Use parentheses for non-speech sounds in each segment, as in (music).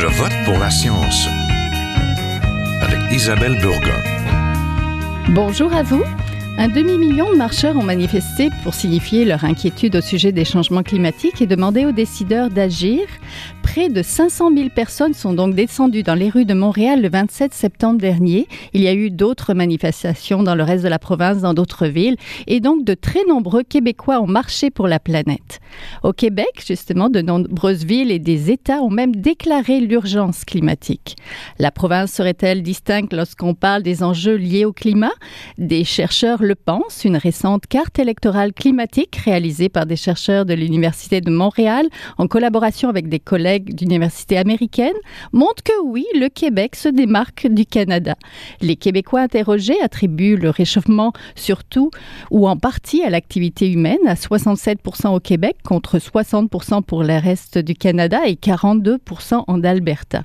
Je vote pour la science avec Isabelle Burgon. Bonjour à vous. Un demi-million de marcheurs ont manifesté pour signifier leur inquiétude au sujet des changements climatiques et demander aux décideurs d'agir. Près de 500 000 personnes sont donc descendues dans les rues de Montréal le 27 septembre dernier. Il y a eu d'autres manifestations dans le reste de la province, dans d'autres villes, et donc de très nombreux Québécois ont marché pour la planète. Au Québec, justement, de nombreuses villes et des États ont même déclaré l'urgence climatique. La province serait-elle distincte lorsqu'on parle des enjeux liés au climat? Des chercheurs le pensent. Une récente carte électorale climatique réalisée par des chercheurs de l'Université de Montréal en collaboration avec des collègues d'universités américaines montre que oui, le Québec se démarque du Canada. Les Québécois interrogés attribuent le réchauffement surtout ou en partie à l'activité humaine à 67% au Québec contre 60% pour le reste du Canada et 42% en Alberta.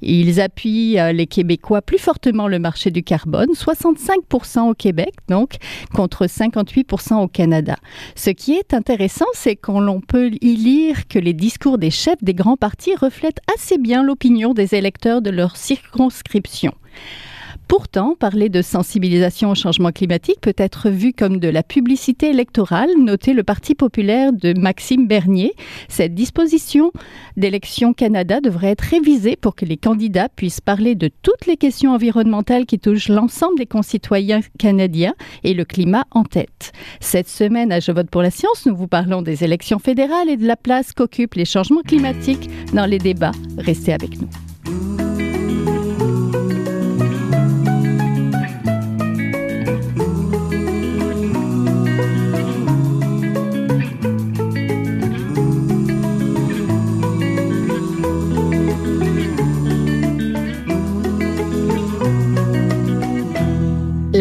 Ils appuient euh, les Québécois plus fortement le marché du carbone, 65% au Québec donc, contre 58% au Canada. Ce qui est intéressant, c'est qu'on peut y lire que les discours des chefs des grands partis reflètent assez bien l'opinion des électeurs de leur circonscription. Pourtant, parler de sensibilisation au changement climatique peut être vu comme de la publicité électorale, notait le Parti populaire de Maxime Bernier. Cette disposition d'élection Canada devrait être révisée pour que les candidats puissent parler de toutes les questions environnementales qui touchent l'ensemble des concitoyens canadiens et le climat en tête. Cette semaine à Je vote pour la science, nous vous parlons des élections fédérales et de la place qu'occupent les changements climatiques dans les débats. Restez avec nous.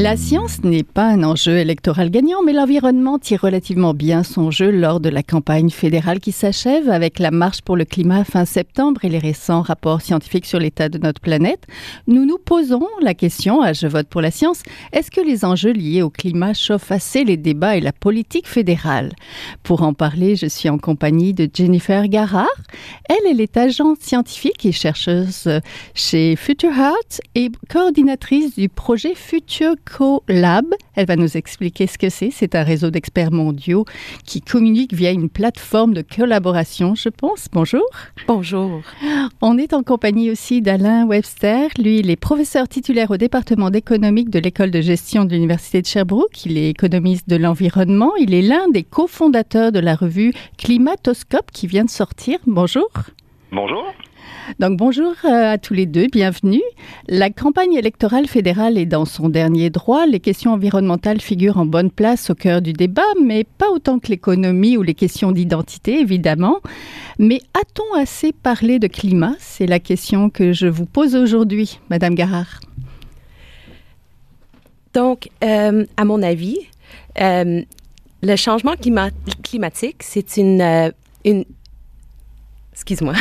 La science n'est pas un enjeu électoral gagnant, mais l'environnement tire relativement bien son jeu lors de la campagne fédérale qui s'achève avec la marche pour le climat fin septembre et les récents rapports scientifiques sur l'état de notre planète. Nous nous posons la question à Je vote pour la science, est-ce que les enjeux liés au climat chauffent assez les débats et la politique fédérale? Pour en parler, je suis en compagnie de Jennifer Garard. Elle, elle est agente scientifique et chercheuse chez Future Heart et coordinatrice du projet Future Lab. Elle va nous expliquer ce que c'est. C'est un réseau d'experts mondiaux qui communique via une plateforme de collaboration, je pense. Bonjour. Bonjour. On est en compagnie aussi d'Alain Webster. Lui, il est professeur titulaire au département d'économique de l'école de gestion de l'Université de Sherbrooke. Il est économiste de l'environnement. Il est l'un des cofondateurs de la revue Climatoscope qui vient de sortir. Bonjour. Bonjour. Donc bonjour euh, à tous les deux, bienvenue. La campagne électorale fédérale est dans son dernier droit. Les questions environnementales figurent en bonne place au cœur du débat, mais pas autant que l'économie ou les questions d'identité, évidemment. Mais a-t-on assez parlé de climat? C'est la question que je vous pose aujourd'hui, Madame Garard. Donc, euh, à mon avis, euh, le changement climatique, c'est une, une, excuse-moi.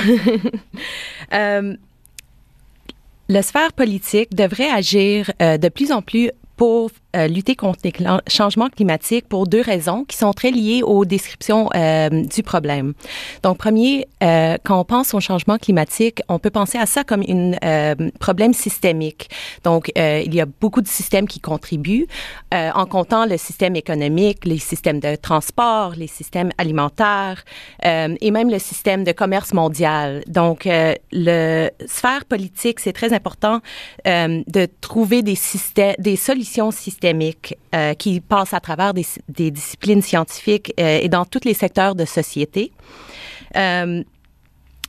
(laughs) euh, la sphère politique devrait agir euh, de plus en plus pour euh, lutter contre les changements climatiques pour deux raisons qui sont très liées aux descriptions euh, du problème. Donc, premier, euh, quand on pense au changement climatique, on peut penser à ça comme un problème systémique. Donc, il y a beaucoup de systèmes qui contribuent, en comptant le système économique, les systèmes de transport, les systèmes alimentaires et même le système de commerce mondial. Donc, le sphère politique, c'est très important de trouver des systèmes, des solutions systémiques euh, qui passe à travers des, disciplines scientifiques euh, et dans tous les secteurs de société. Euh,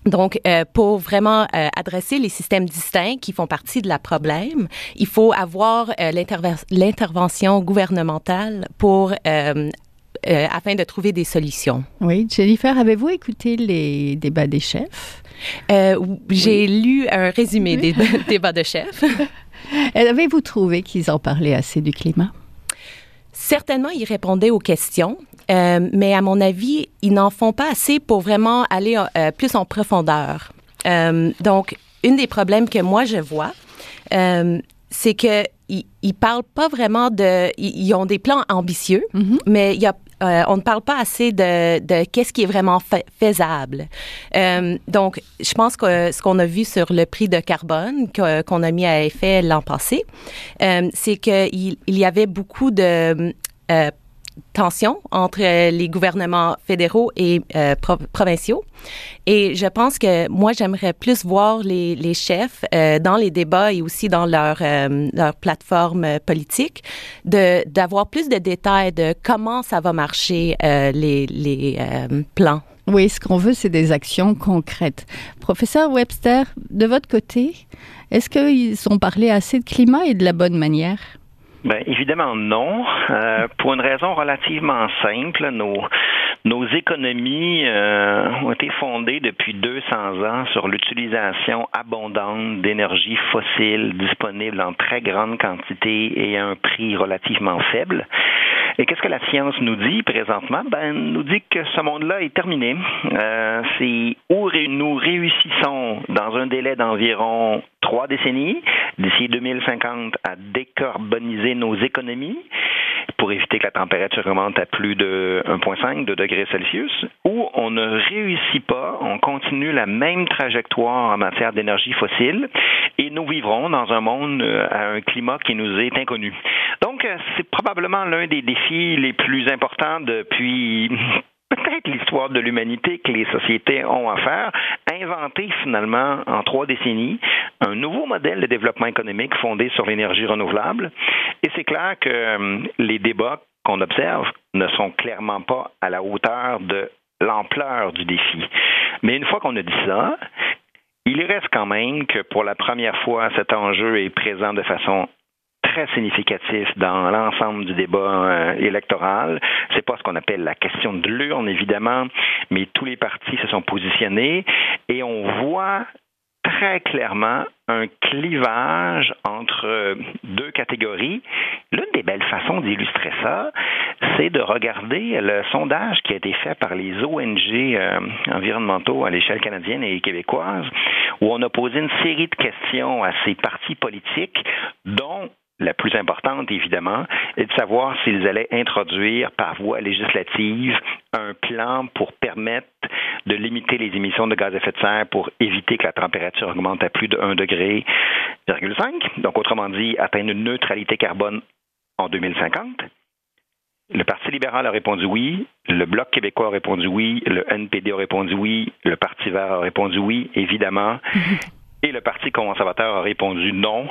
donc, pour vraiment adresser les systèmes distincts qui font partie de la problème, il faut avoir l'intervention gouvernementale pour afin de trouver des solutions. Oui, Jennifer, avez-vous écouté les débats des chefs? J'ai lu un résumé des (laughs) débats de chefs. (laughs) Avez-vous trouvé qu'ils en parlaient assez du climat? Certainement, ils répondaient aux questions, euh, mais à mon avis, ils n'en font pas assez pour vraiment aller euh, plus en profondeur. Euh, donc, une des problèmes que moi je vois, c'est que ils, parlent pas vraiment de, ils, ont des plans ambitieux, mm-hmm. mais il y a euh, on ne parle pas assez de, de qu'est-ce qui est vraiment faisable. Euh, donc, je pense que ce qu'on a vu sur le prix de carbone qu'on a mis à effet l'an passé, euh, c'est qu'il il y avait beaucoup de euh, tension entre euh, les gouvernements fédéraux et euh, provinciaux. Et je pense que moi, j'aimerais plus voir les, chefs euh, dans les débats et aussi dans leur, leur plateforme politique d'avoir plus de détails de comment ça va marcher les, les plans. Oui, ce qu'on veut, c'est des actions concrètes. Professeur Webster, de votre côté, est-ce qu'ils ont parlé assez de climat et de la bonne manière? Ben, évidemment non. Euh, pour une raison relativement simple, nos, nos économies euh, ont été fondées depuis 200 ans sur l'utilisation abondante d'énergie fossile disponible en très grande quantité et à un prix relativement faible. Et qu'est-ce que la science nous dit présentement? Ben, nous dit que ce monde-là est terminé. Euh, c'est où nous réussissons dans un délai d'environ trois décennies, d'ici 2050, à décarboniser nos économies pour éviter que la température remonte à plus de 1,5 de degrés Celsius, ou on ne réussit pas, on continue la même trajectoire en matière d'énergie fossile et nous vivrons dans un monde euh, à un climat qui nous est inconnu. Donc, euh, c'est probablement l'un des défis les plus importants depuis peut-être l'histoire de l'humanité que les sociétés ont à faire, inventer finalement en trois décennies un nouveau modèle de développement économique fondé sur l'énergie renouvelable. Et c'est clair que euh, les débats qu'on observe ne sont clairement pas à la hauteur de l'ampleur du défi. Mais une fois qu'on a dit ça, il reste quand même que pour la première fois, cet enjeu est présent de façon très significatif dans l'ensemble du débat euh, électoral. C'est pas ce qu'on appelle la question de l'urne, évidemment, mais tous les partis se sont positionnés et on voit très clairement un clivage entre deux catégories. L'une des belles façons d'illustrer ça, c'est de regarder le sondage qui a été fait par les ONG euh, environnementaux à l'échelle canadienne et québécoise, où on a posé une série de questions à ces partis politiques, dont la plus importante, évidemment, est de savoir s'ils allaient introduire par voie législative un plan pour permettre de limiter les émissions de gaz à effet de serre pour éviter que la température augmente à plus de 1 degré, donc autrement dit, atteindre une neutralité carbone en 2050. Le Parti libéral a répondu oui, le Bloc québécois a répondu oui, le NPD a répondu oui, le Parti vert a répondu oui, évidemment. (laughs) Et le Parti conservateur a répondu non.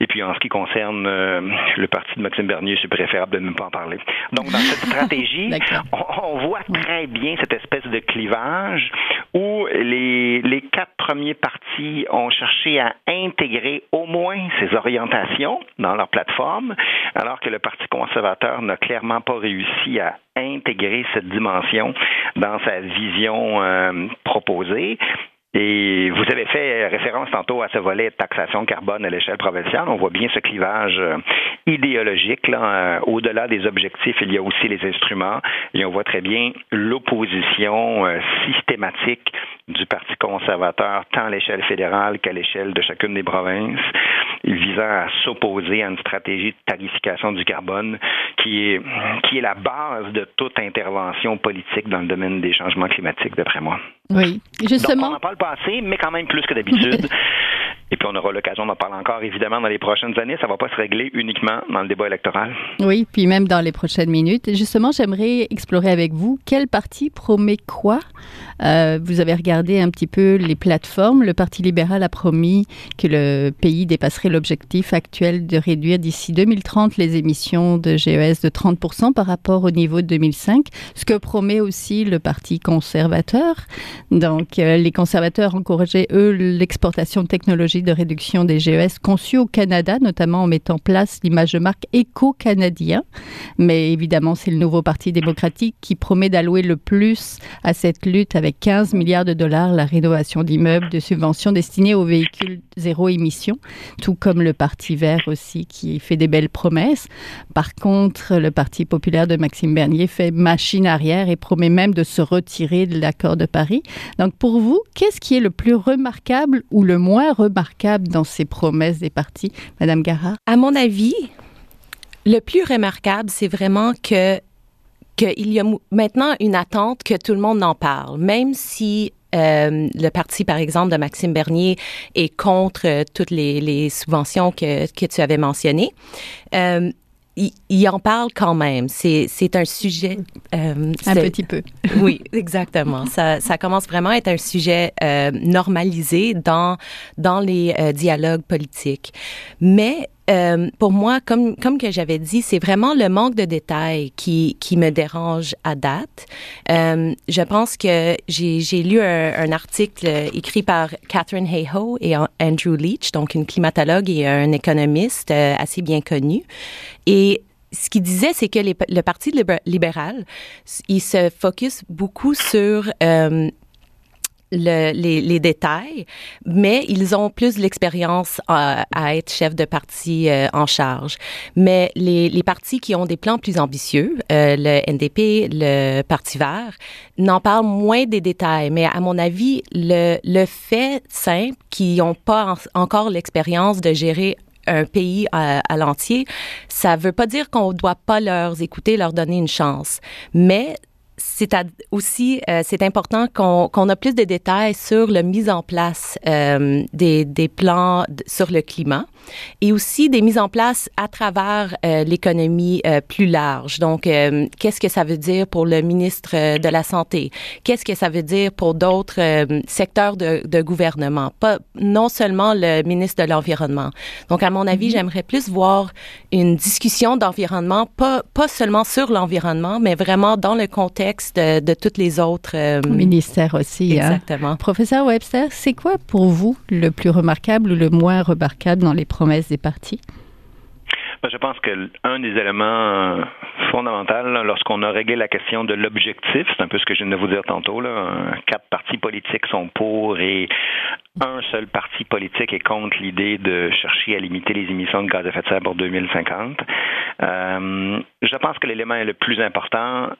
Et puis en ce qui concerne euh, le parti de Maxime Bernier, c'est préférable de ne pas en parler. Donc dans cette (laughs) stratégie, on, voit très bien cette espèce de clivage où les, les quatre premiers partis ont cherché à intégrer au moins ces orientations dans leur plateforme, alors que le Parti conservateur n'a clairement pas réussi à intégrer cette dimension dans sa vision euh, proposée. Et vous avez fait référence tantôt à ce volet de taxation carbone à l'échelle provinciale. On voit bien ce clivage euh, idéologique. Euh, au-delà des objectifs, il y a aussi les instruments. Et on voit très bien l'opposition euh, systématique du Parti conservateur, tant à l'échelle fédérale qu'à l'échelle de chacune des provinces, visant à s'opposer à une stratégie de tarification du carbone qui est, qui est la base de toute intervention politique dans le domaine des changements climatiques, d'après moi. Oui, justement. Donc, on en parle pas assez, mais quand même plus que d'habitude. (laughs) Et puis on aura l'occasion d'en parler encore, évidemment, dans les prochaines années. Ça ne va pas se régler uniquement dans le débat électoral. Oui, puis même dans les prochaines minutes. Justement, j'aimerais explorer avec vous quel parti promet quoi. Euh, vous avez regardé un petit peu les plateformes. Le Parti libéral a promis que le pays dépasserait l'objectif actuel de réduire d'ici 2030 les émissions de GES de 30% par rapport au niveau de 2005, ce que promet aussi le Parti conservateur. Donc, euh, les conservateurs encourageaient, eux, l'exportation de technologies de réduction des GES conçue au Canada, notamment en mettant en place l'image de marque éco-canadien. Mais évidemment, c'est le nouveau Parti démocratique qui promet d'allouer le plus à cette lutte avec 15 milliards de dollars la rénovation d'immeubles, de subventions destinées aux véhicules zéro émission, tout comme le Parti vert aussi qui fait des belles promesses. Par contre, le Parti populaire de Maxime Bernier fait machine arrière et promet même de se retirer de l'accord de Paris. Donc pour vous, qu'est-ce qui est le plus remarquable ou le moins remarquable dans ces promesses des partis, Madame Gara? À mon avis, le plus remarquable, c'est vraiment que qu'il y a maintenant une attente que tout le monde en parle, même si euh, le parti, par exemple, de Maxime Bernier est contre euh, toutes les, les, subventions que, que tu avais mentionnées. Euh, il, en parle quand même. C'est, c'est un sujet. Euh, un petit peu. (laughs) oui, exactement. Ça, ça commence vraiment à être un sujet euh, normalisé dans, dans les euh, dialogues politiques. Mais euh, pour moi, comme, comme que j'avais dit, c'est vraiment le manque de détails qui, qui me dérange à date. Euh, je pense que j'ai, lu un, article écrit par Catherine Hayhoe et Andrew Leach, donc une climatologue et un économiste euh, assez bien connu. Et ce qu'il disait, c'est que le Parti libéral, il se focus beaucoup sur le, les, les, détails, mais ils ont plus l'expérience à, à, être chef de parti euh, en charge. Mais les, les, partis qui ont des plans plus ambitieux, euh, le NDP, le Parti vert, n'en parlent moins des détails. Mais à mon avis, le, le fait simple qu'ils n'ont pas encore l'expérience de gérer un pays à, à l'entier, ça veut pas dire qu'on doit pas leur écouter, leur donner une chance. Mais c'est aussi euh, c'est important qu'on qu'on a plus de détails sur la mise en place euh, des, des plans sur le climat et aussi des mises en place à travers euh, l'économie euh, plus large. Donc, euh, qu'est-ce que ça veut dire pour le ministre de la Santé? Qu'est-ce que ça veut dire pour d'autres secteurs de, de, gouvernement? Pas, non seulement le ministre de l'Environnement. Donc, à mon avis, mm-hmm. j'aimerais plus voir une discussion d'environnement, pas, pas seulement sur l'environnement, mais vraiment dans le contexte de, de toutes les autres... ministères aussi. Hein. Exactement. Professeur Webster, c'est quoi pour vous le plus remarquable ou le moins remarquable dans les promesses des partis? Ben, je pense que un des éléments euh, fondamentaux lorsqu'on a réglé la question de l'objectif, c'est un peu ce que je viens de vous dire tantôt, quatre partis politiques sont pour et un seul parti politique est contre l'idée de chercher à limiter les émissions de gaz à effet de serre pour 2050. Euh, je pense que l'élément le plus important,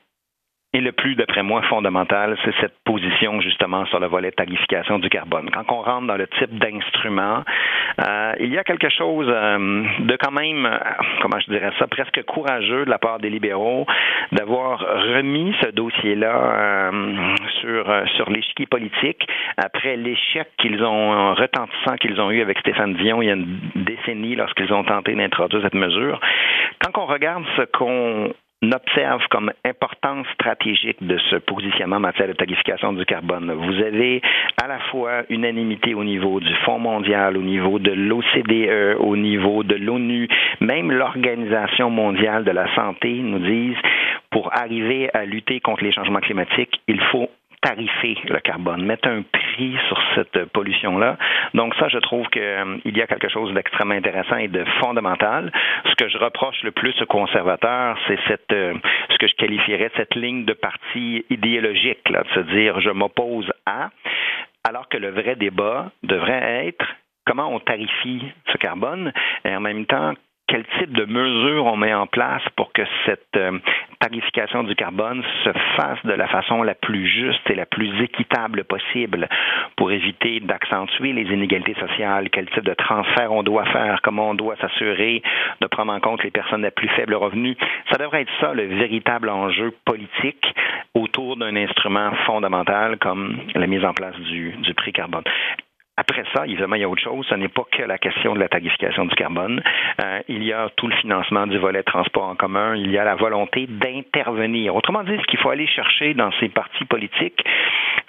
et le plus, d'après moi, fondamental, c'est cette position justement sur le volet tarification du carbone. Quand on rentre dans le type d'instrument, euh, il y a quelque chose euh, de quand même, euh, comment je dirais ça, presque courageux de la part des libéraux d'avoir remis ce dossier-là euh, sur sur l'échiquier politique après l'échec qu'ils ont retentissant qu'ils ont eu avec Stéphane Dion il y a une décennie lorsqu'ils ont tenté d'introduire cette mesure. Quand on regarde ce qu'on observe comme importance stratégique de ce positionnement en matière de tarification du carbone. Vous avez à la fois unanimité au niveau du Fonds mondial, au niveau de l'OCDE, au niveau de l'ONU, même l'Organisation mondiale de la santé nous disent pour arriver à lutter contre les changements climatiques, il faut tarifer le carbone, mettre un prix sur cette pollution-là. Donc ça, je trouve qu'il euh, y a quelque chose d'extrêmement intéressant et de fondamental. Ce que je reproche le plus aux conservateurs, c'est cette, euh, ce que je qualifierais cette ligne de parti idéologique, là, de se dire je m'oppose à, alors que le vrai débat devrait être comment on tarifie ce carbone et en même temps quel type de mesures on met en place pour que cette euh, tarification du carbone se fasse de la façon la plus juste et la plus équitable possible pour éviter d'accentuer les inégalités sociales, quel type de transfert on doit faire, comment on doit s'assurer de prendre en compte les personnes à plus faible revenu? Ça devrait être ça le véritable enjeu politique autour d'un instrument fondamental comme la mise en place du, du prix carbone. Après ça, évidemment, il y a autre chose. Ce n'est pas que la question de la tarification du carbone. Euh, il y a tout le financement du volet transport en commun. Il y a la volonté d'intervenir. Autrement dit, ce qu'il faut aller chercher dans ces partis politiques,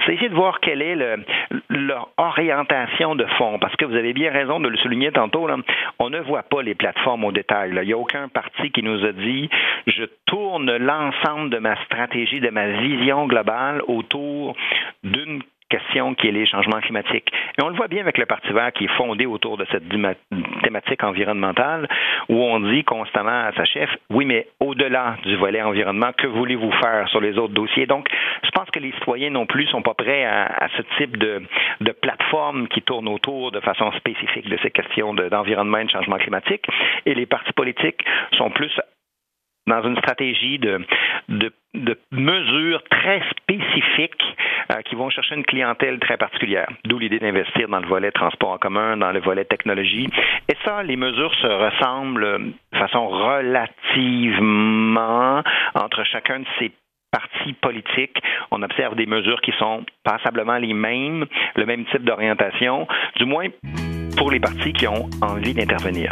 c'est essayer de voir quelle est le, leur orientation de fond. Parce que vous avez bien raison de le souligner tantôt, là, on ne voit pas les plateformes au détail. Là. Il n'y a aucun parti qui nous a dit je tourne l'ensemble de ma stratégie, de ma vision globale autour d'une question qui est les changements climatiques. Et on le voit bien avec le Parti vert qui est fondé autour de cette thématique environnementale où on dit constamment à sa chef, oui, mais au-delà du volet environnement, que voulez-vous faire sur les autres dossiers? Donc, je pense que les citoyens non plus sont pas prêts à, ce type de plateforme qui tourne autour de façon spécifique de ces questions d'environnement et de changement climatique. Et les partis politiques sont plus dans une stratégie de, de, de mesures très spécifiques euh, qui vont chercher une clientèle très particulière. D'où l'idée d'investir dans le volet transport en commun, dans le volet technologie. Et ça, les mesures se ressemblent de façon relativement entre chacun de ces partis politiques, on observe des mesures qui sont passablement les mêmes, le même type d'orientation, du moins pour les partis qui ont envie d'intervenir.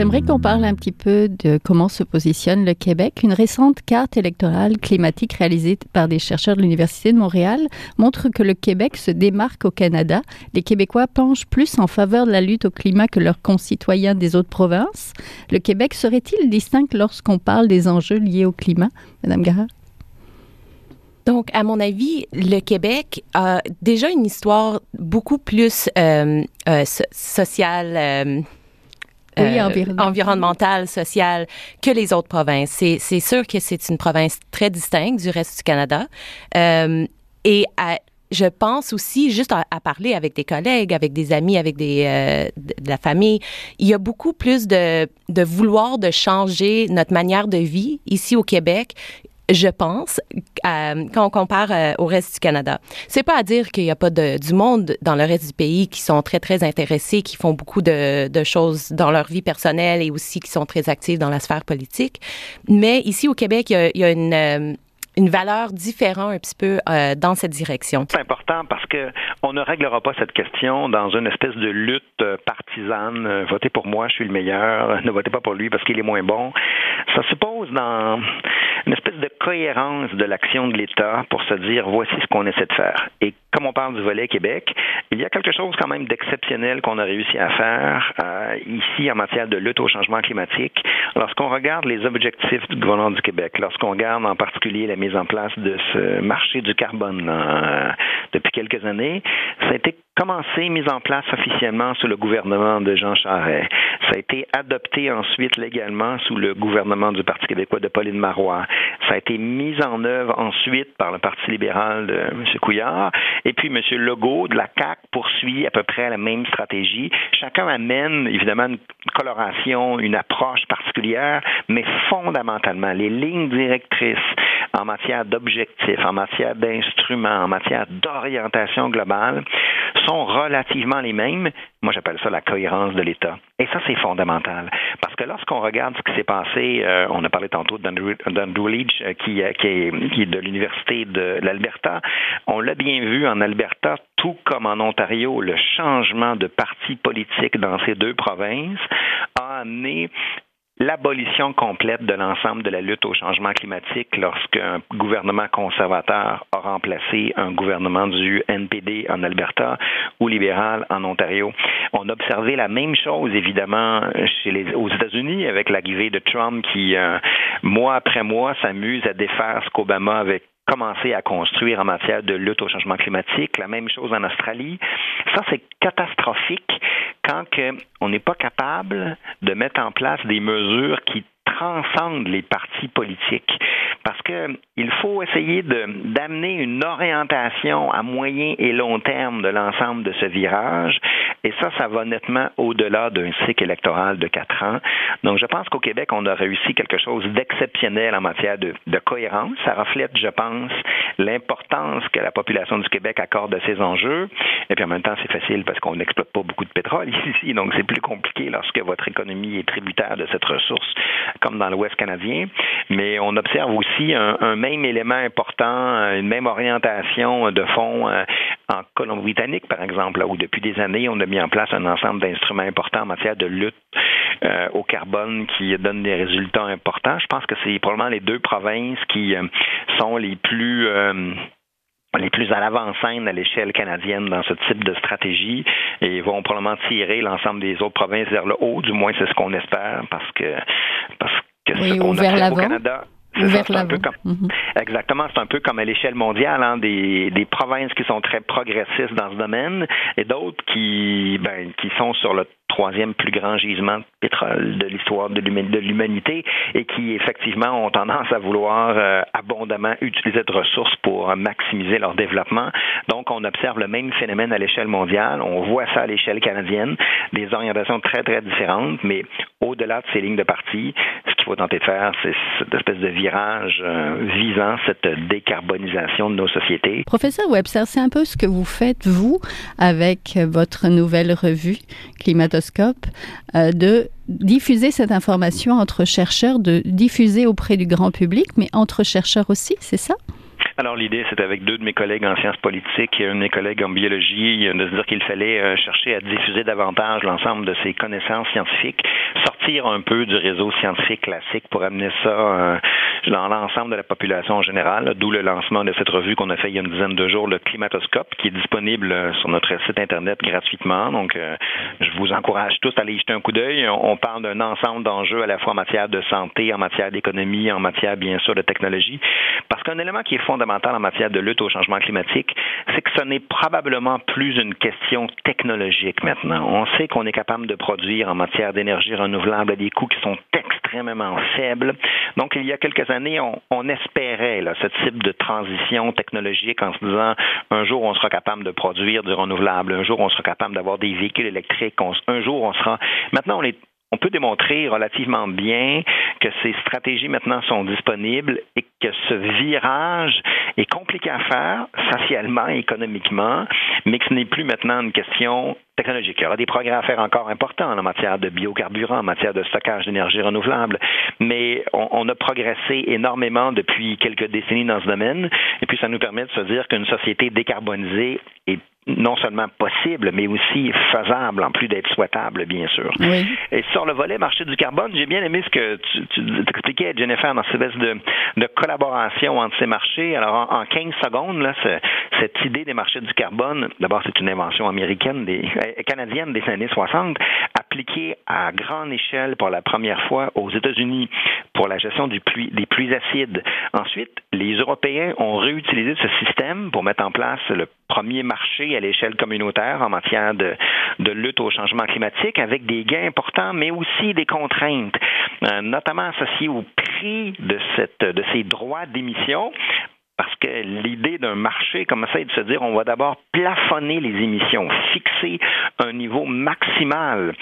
J'aimerais qu'on parle un petit peu de comment se positionne le Québec. Une récente carte électorale climatique réalisée par des chercheurs de l'Université de Montréal montre que le Québec se démarque au Canada. Les Québécois penchent plus en faveur de la lutte au climat que leurs concitoyens des autres provinces. Le Québec serait-il distinct lorsqu'on parle des enjeux liés au climat, Madame Gara? Donc, à mon avis, le Québec a déjà une histoire beaucoup plus euh, euh, sociale. Euh, oui, euh, environnementale, sociale que les autres provinces. C'est sûr que c'est une province très distincte du reste du Canada. Euh, et je pense aussi, juste à, parler avec des collègues, avec des amis, avec des, euh, de, la famille, il y a beaucoup plus de, de vouloir de changer notre manière de vie ici au Québec je pense, euh, quand on compare euh, au reste du Canada. C'est pas à dire qu'il n'y a pas de, du monde dans le reste du pays qui sont très, très intéressés, qui font beaucoup de, de, choses dans leur vie personnelle et aussi qui sont très actifs dans la sphère politique. Mais ici au Québec, il y a, il y a une... Une valeur différente un petit peu euh, dans cette direction. C'est important parce que on ne réglera pas cette question dans une espèce de lutte euh, partisane. Euh, votez pour moi, je suis le meilleur. (laughs) Ne votez pas pour lui parce qu'il est moins bon. Ça suppose dans une espèce de cohérence de l'action de l'État pour se dire voici ce qu'on essaie de faire. Et comme on parle du volet Québec, il y a quelque chose quand même d'exceptionnel qu'on a réussi à faire ici en matière de lutte au changement climatique. Lorsqu'on regarde les objectifs du gouvernement du Québec, lorsqu'on regarde en particulier la mise en place de ce marché du carbone euh, depuis quelques années, ça commencé, mis en place officiellement sous le gouvernement de Jean Charest. Ça a été adopté ensuite légalement sous le gouvernement du Parti québécois de Pauline Marois. Ça a été mis en œuvre ensuite par le Parti libéral de M. Couillard. Et puis M. Legault de la CAQ poursuit à peu près la même stratégie. Chacun amène évidemment une coloration, une approche particulière, mais fondamentalement, les lignes directrices en matière d'objectifs, en matière d'instruments, en matière d'orientation globale relativement les mêmes. Moi, j'appelle ça la cohérence de l'État. Et ça, c'est fondamental. Parce que lorsqu'on regarde ce qui s'est passé, euh, on a parlé tantôt d'Andrew Leach, euh, euh, qui, est, qui est de l'Université de l'Alberta. On l'a bien vu en Alberta, tout comme en Ontario, le changement de parti politique dans ces deux provinces a amené l'abolition complète de l'ensemble de la lutte au changement climatique lorsqu'un gouvernement conservateur a remplacé un gouvernement du NPD en Alberta ou libéral en Ontario. On a observé la même chose, évidemment, chez les, aux États-Unis avec l'arrivée de Trump qui, euh, mois après mois, s'amuse à défaire ce qu'Obama avait commencé à construire en matière de lutte au changement climatique. La même chose en Australie. Ça, c'est catastrophique quand on n'est pas capable de mettre en place des mesures qui transcendent les partis politiques. Parce que il faut essayer d'amener une orientation à moyen et long terme de l'ensemble de ce virage. Et ça, ça va nettement au-delà d'un cycle électoral de quatre ans. Donc, je pense qu'au Québec, on a réussi quelque chose d'exceptionnel en matière de, de, cohérence. Ça reflète, je pense, l'importance que la population du Québec accorde à ces enjeux. Et puis, en même temps, c'est facile parce qu'on n'exploite pas beaucoup de pétrole (laughs) ici. Donc, c'est plus compliqué lorsque votre économie est tributaire de cette ressource, comme dans l'Ouest canadien. Mais on observe aussi un, un même élément important, une même orientation de fond euh, en Colombie-Britannique, par exemple, où depuis des années, on a mis en place un ensemble d'instruments importants en matière de lutte euh, au carbone qui donne des résultats importants. Je pense que c'est probablement les deux provinces qui euh, sont les plus les plus à l'avant-scène à l'échelle canadienne dans ce type de stratégie et vont probablement tirer l'ensemble des autres provinces vers le haut, du moins c'est ce qu'on espère parce que parce que ce qu'on a fait au Canada Mhm. Exactement, c'est un peu comme à l'échelle mondiale, hein, des, des provinces qui sont très progressistes dans ce domaine et d'autres qui, ben, qui sont sur le troisième plus grand gisement de pétrole de l'histoire de l'humanité et qui effectivement ont tendance à vouloir euh, abondamment utiliser cette ressource pour maximiser leur développement. Donc, on observe le même phénomène à l'échelle mondiale. On voit ça à l'échelle canadienne, des orientations très, très différentes, mais au-delà de ces lignes de parti, ce qu'il faut tenter de faire, c'est cette espèce de virage euh, visant cette décarbonisation de nos sociétés. Professeur Webster, c'est un peu ce que vous faites, vous, avec votre nouvelle revue Climatoscope, euh, de diffuser cette information entre chercheurs, de diffuser auprès du grand public, mais entre chercheurs aussi, c'est ça? Alors l'idée, c'est avec deux de mes collègues en sciences politiques et un de mes collègues en biologie de se dire qu'il fallait euh, chercher à diffuser davantage l'ensemble de ces connaissances scientifiques, sortir un peu du réseau scientifique classique pour amener ça euh, dans l'ensemble de la population en général, d'où le lancement de cette revue qu'on a fait il y a une dizaine de jours, le Climatoscope, qui est disponible euh, sur notre site Internet gratuitement. Donc, je vous encourage tous à aller y jeter un coup d'œil. On parle d'un ensemble d'enjeux à la fois en matière de santé, en matière d'économie, en matière, bien sûr, de technologie. Parce qu'un élément qui est fondamental en matière de lutte au changement climatique, c'est que ce n'est probablement plus une question technologique maintenant. On sait qu'on est capable de produire en matière d'énergie renouvelable à des coûts qui sont extrêmement faibles. Donc, il y a quelques années, on, espérait ce type de transition technologique en se disant un jour, on sera capable de produire du renouvelable, un jour, on sera capable d'avoir des véhicules électriques, un jour, on sera. Maintenant, on est on peut démontrer relativement bien que ces stratégies maintenant sont disponibles et que ce virage est compliqué à faire socialement, économiquement, mais que ce n'est plus maintenant une question technologique. Il y aura des progrès à faire encore importants en matière de biocarburants, en matière de stockage d'énergie renouvelable, mais on, a progressé énormément depuis quelques décennies dans ce domaine, et puis ça nous permet de se dire qu'une société décarbonisée est non seulement possible, mais aussi faisable, en plus d'être souhaitable, bien sûr. Et sur le volet marché du carbone, j'ai bien aimé ce que tu, tu expliquais, Jennifer, dans cette espèce de, de, collaboration entre ces marchés. Alors, en, 15 secondes, là, cette idée des marchés du carbone, d'abord, c'est une invention américaine, des, euh, canadienne des années 60, appliquée à grande échelle pour la première fois aux États-Unis pour la gestion des pluies acides. Ensuite, les Européens ont réutilisé ce système pour mettre en place le premier marché à l'échelle communautaire en matière de, lutte au changement climatique avec des gains importants, mais aussi des contraintes, euh, notamment associées au prix de ces droits d'émission parce que l'idée d'un marché comme ça de se dire on va d'abord plafonner les émissions, fixer un niveau maximal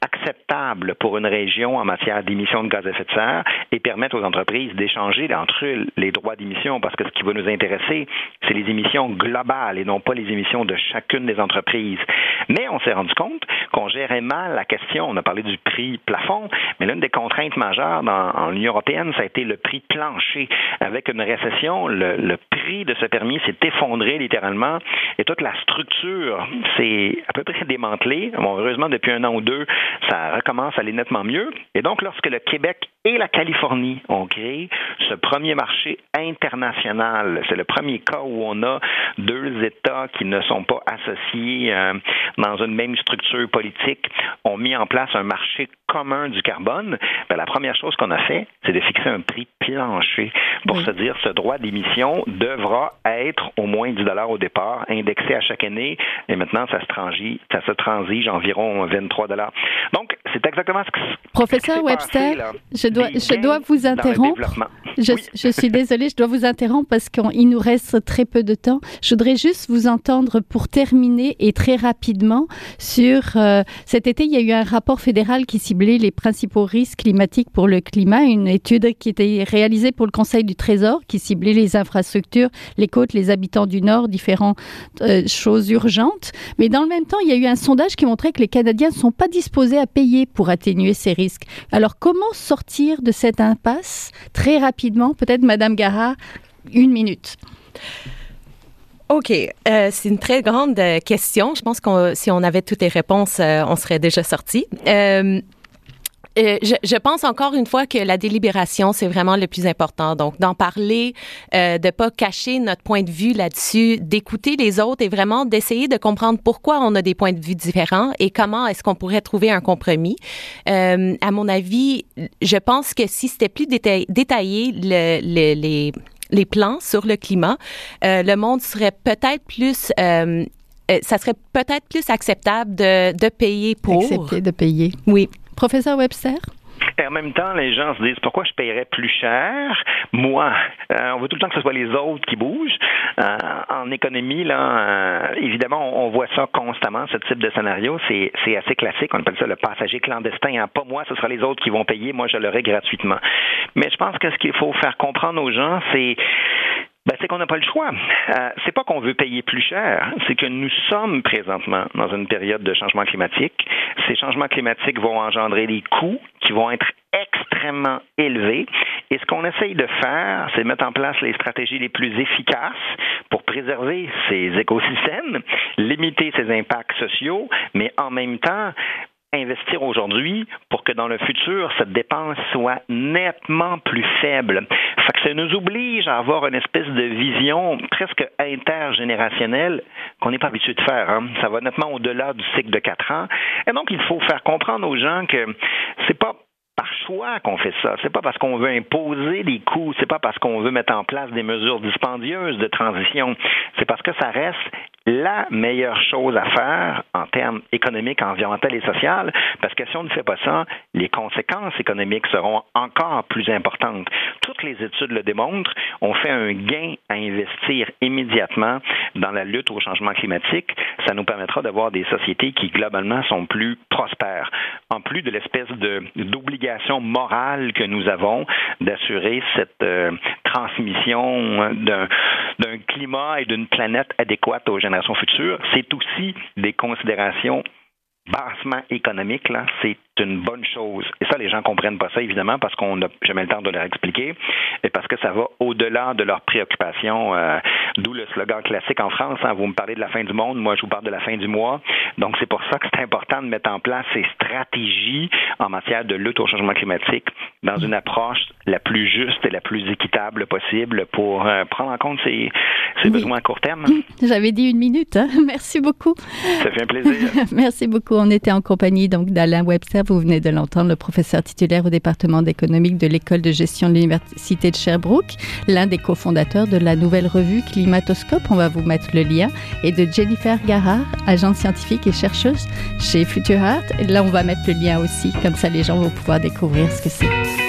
acceptable pour une région en matière d'émissions de gaz à effet de serre et permettre aux entreprises d'échanger entre eux les droits d'émission parce que ce qui va nous intéresser, c'est les émissions globales et non pas les émissions de chacune des entreprises. Mais on s'est rendu compte qu'on gérait mal la question. On a parlé du prix plafond, mais l'une des contraintes majeures dans, en l'Union européenne, ça a été le prix plancher. Avec une récession, le, le prix de ce permis s'est effondré littéralement et toute la structure s'est à peu près démantelée. Bon, heureusement, depuis un an ou deux, ça recommence à aller nettement mieux. Et donc, lorsque le Québec et la Californie ont créé ce premier marché international, c'est le premier cas où on a deux États qui ne sont pas associés euh, dans une même structure politique, ont mis en place un marché commun du carbone. Ben, la première chose qu'on a fait, c'est de fixer un prix plancher pour se dire ce droit d'émission devra être au moins 10 dollars au départ, indexé à chaque année, et maintenant ça se transige, ça se transige environ 23 dollars. Donc c'est exactement ce que Professeur Webster, je dois je dois vous interrompre. Je, je, suis désolée, je dois vous interrompre parce qu'il nous reste très peu de temps. Je voudrais juste vous entendre pour terminer et très rapidement sur euh, cet été, il y a eu un rapport fédéral qui ciblait les principaux risques climatiques pour le climat, une étude qui était réalisée pour le Conseil du Trésor qui ciblait les infrastructures, les côtes, les habitants du Nord, différentes euh, choses urgentes. Mais dans le même temps, il y a eu un sondage qui montrait que les Canadiens ne sont pas disposés à payer pour atténuer ces risques. Alors, comment sortir de cette impasse très rapidement? Peut-être, Madame Gara, une minute. OK. Euh, c'est une très grande euh, question. Je pense que si on avait toutes les réponses, on serait déjà sorti. Je, je, pense encore une fois que la délibération, c'est vraiment le plus important. Donc, d'en parler, euh, de pas cacher notre point de vue là-dessus, d'écouter les autres et vraiment d'essayer de comprendre pourquoi on a des points de vue différents et comment est-ce qu'on pourrait trouver un compromis. Euh, à mon avis, je pense que si c'était plus détaillé, le, le, les, les plans sur le climat, euh, le monde serait peut-être plus ça serait peut-être plus acceptable de, de payer pour. Accepter de payer. Oui. Professeur Webster? Et en même temps, les gens se disent pourquoi je paierais plus cher, moi. Euh, on veut tout le temps que ce soit les autres qui bougent. Euh, en économie, là, euh, évidemment, on, voit ça constamment, ce type de scénario. C'est, assez classique. On appelle ça le passager clandestin. Hein. Pas moi, ce sera les autres qui vont payer. Moi, je l'aurai gratuitement. Mais je pense que ce qu'il faut faire comprendre aux gens, c'est ben, c'est qu'on n'a pas le choix. Euh, c'est pas qu'on veut payer plus cher, c'est que nous sommes présentement dans une période de changement climatique. Ces changements climatiques vont engendrer des coûts qui vont être extrêmement élevés. Et ce qu'on essaye de faire, c'est mettre en place les stratégies les plus efficaces pour préserver ces écosystèmes, limiter ces impacts sociaux, mais en même temps investir aujourd'hui pour que dans le futur, cette dépense soit nettement plus faible. Ça nous oblige à avoir une espèce de vision presque intergénérationnelle qu'on n'est pas habitué de faire. Hein. Ça va nettement au-delà du cycle de quatre ans. Et donc, il faut faire comprendre aux gens que c'est pas par choix qu'on fait ça. C'est pas parce qu'on veut imposer des coûts, c'est pas parce qu'on veut mettre en place des mesures dispendieuses de transition. C'est parce que ça reste la meilleure chose à faire en termes économiques, environnementaux et sociaux, parce que si on ne fait pas ça, les conséquences économiques seront encore plus importantes. Toutes les études le démontrent. On fait un gain à investir immédiatement dans la lutte au changement climatique. Ça nous permettra d'avoir des sociétés qui, globalement, sont plus prospères. En plus de l'espèce d'obligation morale que nous avons d'assurer cette euh, transmission d'un climat et d'une planète adéquate aux générations futures, c'est aussi des considérations bassement économiques, là, c'est une bonne chose. Et ça, les gens comprennent pas ça, évidemment, parce qu'on n'a jamais le temps de leur expliquer, et parce que ça va au-delà de leurs préoccupations, euh, d'où le slogan classique en France, hein, vous me parlez de la fin du monde, moi je vous parle de la fin du mois. Donc c'est pour ça que c'est important de mettre en place ces stratégies en matière de lutte au changement climatique dans une approche la plus juste et la plus équitable possible pour euh, prendre en compte ces, besoins à court terme. J'avais dit une minute, hein. (laughs) merci beaucoup. Ça fait un plaisir. (laughs) merci beaucoup. On était en compagnie donc d'Alain Webster vous venez de l'entendre, le professeur titulaire au département d'économique de l'école de gestion de l'université de Sherbrooke, l'un des cofondateurs de la nouvelle revue Climatoscope, on va vous mettre le lien, et de Jennifer Garard, agente scientifique et chercheuse chez Future Art. là, on va mettre le lien aussi, comme ça les gens vont pouvoir découvrir ce que c'est.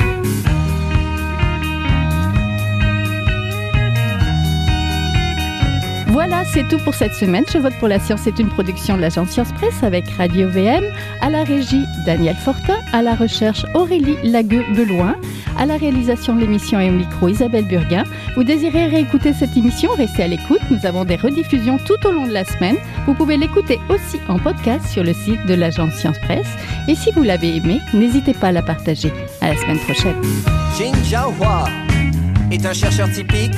Voilà, c'est tout pour cette semaine. Je vote pour la science c'est une production de l'agence Science Presse avec Radio VM, à la régie Daniel Fortin, à la recherche Aurélie Lagueux-Beloin, à la réalisation de l'émission et au micro Isabelle Burguin. Vous désirez réécouter cette émission Restez à l'écoute. Nous avons des rediffusions tout au long de la semaine. Vous pouvez l'écouter aussi en podcast sur le site de l'agence Science Presse. Et si vous l'avez aimé, n'hésitez pas à la partager. À la semaine prochaine. Jin Jiahua est un chercheur typique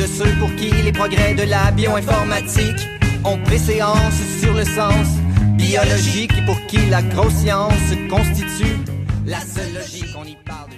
de ceux pour qui les progrès de la bioinformatique ont préséance sur le sens biologique et pour qui la grosse science constitue la seule logique. On y parle